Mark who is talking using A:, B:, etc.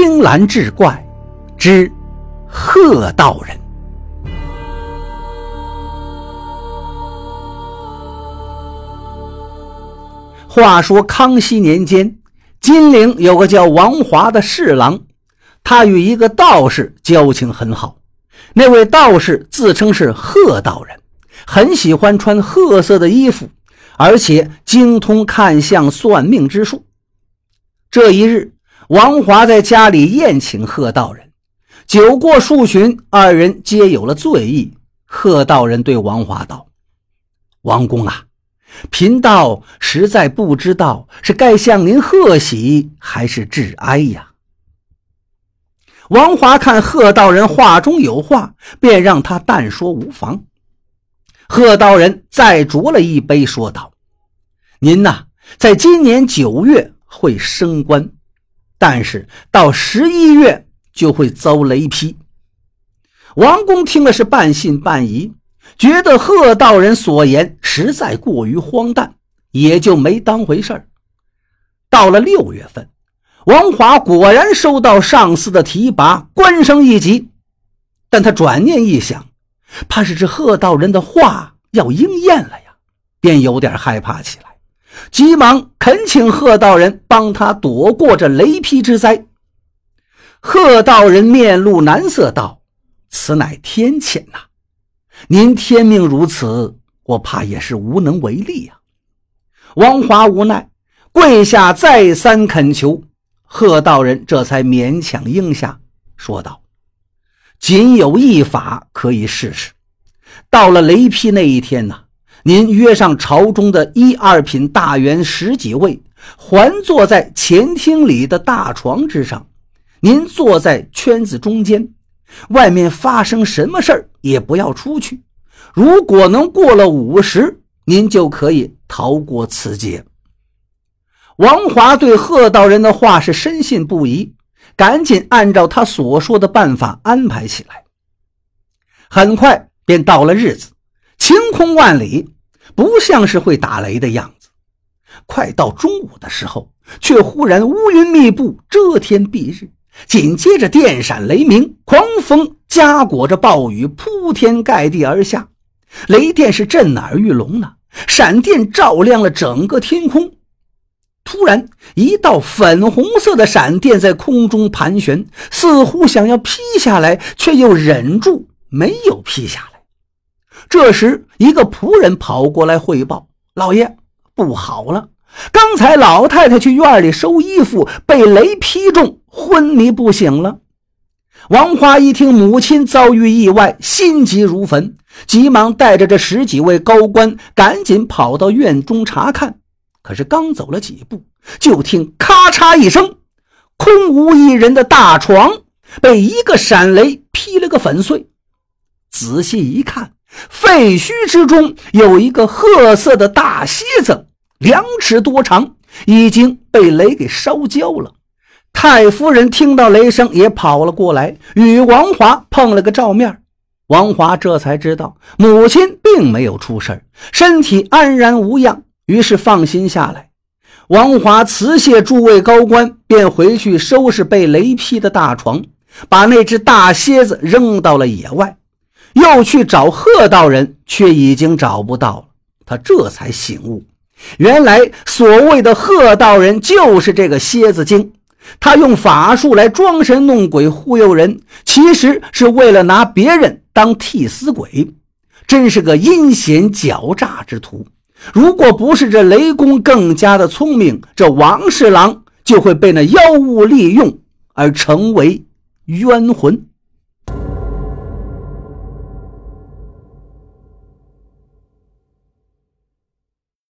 A: 青蓝志怪之贺道人。话说康熙年间，金陵有个叫王华的侍郎，他与一个道士交情很好。那位道士自称是贺道人，很喜欢穿褐色的衣服，而且精通看相、算命之术。这一日，王华在家里宴请贺道人，酒过数巡，二人皆有了醉意。贺道人对王华道：“王公啊，贫道实在不知道是该向您贺喜还是致哀呀。”王华看贺道人话中有话，便让他淡说无妨。贺道人再酌了一杯，说道：“您呐，在今年九月。”会升官，但是到十一月就会遭雷劈。王公听了是半信半疑，觉得贺道人所言实在过于荒诞，也就没当回事儿。到了六月份，王华果然收到上司的提拔，官升一级。但他转念一想，怕是这贺道人的话要应验了呀，便有点害怕起来。急忙恳请贺道人帮他躲过这雷劈之灾。贺道人面露难色道：“此乃天谴呐，您天命如此，我怕也是无能为力呀。”王华无奈，跪下再三恳求，贺道人这才勉强应下，说道：“仅有一法可以试试。到了雷劈那一天呐。”您约上朝中的一二品大员十几位，环坐在前厅里的大床之上。您坐在圈子中间，外面发生什么事儿也不要出去。如果能过了午时，您就可以逃过此劫。王华对贺道人的话是深信不疑，赶紧按照他所说的办法安排起来。很快便到了日子，晴空万里。不像是会打雷的样子。快到中午的时候，却忽然乌云密布，遮天蔽日，紧接着电闪雷鸣，狂风夹裹着暴雨铺天盖地而下，雷电是震耳欲聋呢。闪电照亮了整个天空。突然，一道粉红色的闪电在空中盘旋，似乎想要劈下来，却又忍住没有劈下来。这时，一个仆人跑过来汇报：“老爷，不好了！刚才老太太去院里收衣服，被雷劈中，昏迷不醒了。”王花一听母亲遭遇意外，心急如焚，急忙带着这十几位高官，赶紧跑到院中查看。可是刚走了几步，就听咔嚓一声，空无一人的大床被一个闪雷劈了个粉碎。仔细一看，废墟之中有一个褐色的大蝎子，两尺多长，已经被雷给烧焦了。太夫人听到雷声也跑了过来，与王华碰了个照面。王华这才知道母亲并没有出事身体安然无恙，于是放心下来。王华辞谢诸位高官，便回去收拾被雷劈的大床，把那只大蝎子扔到了野外。又去找贺道人，却已经找不到了。他这才醒悟，原来所谓的贺道人就是这个蝎子精。他用法术来装神弄鬼忽悠人，其实是为了拿别人当替死鬼，真是个阴险狡诈之徒。如果不是这雷公更加的聪明，这王侍郎就会被那妖物利用而成为冤魂。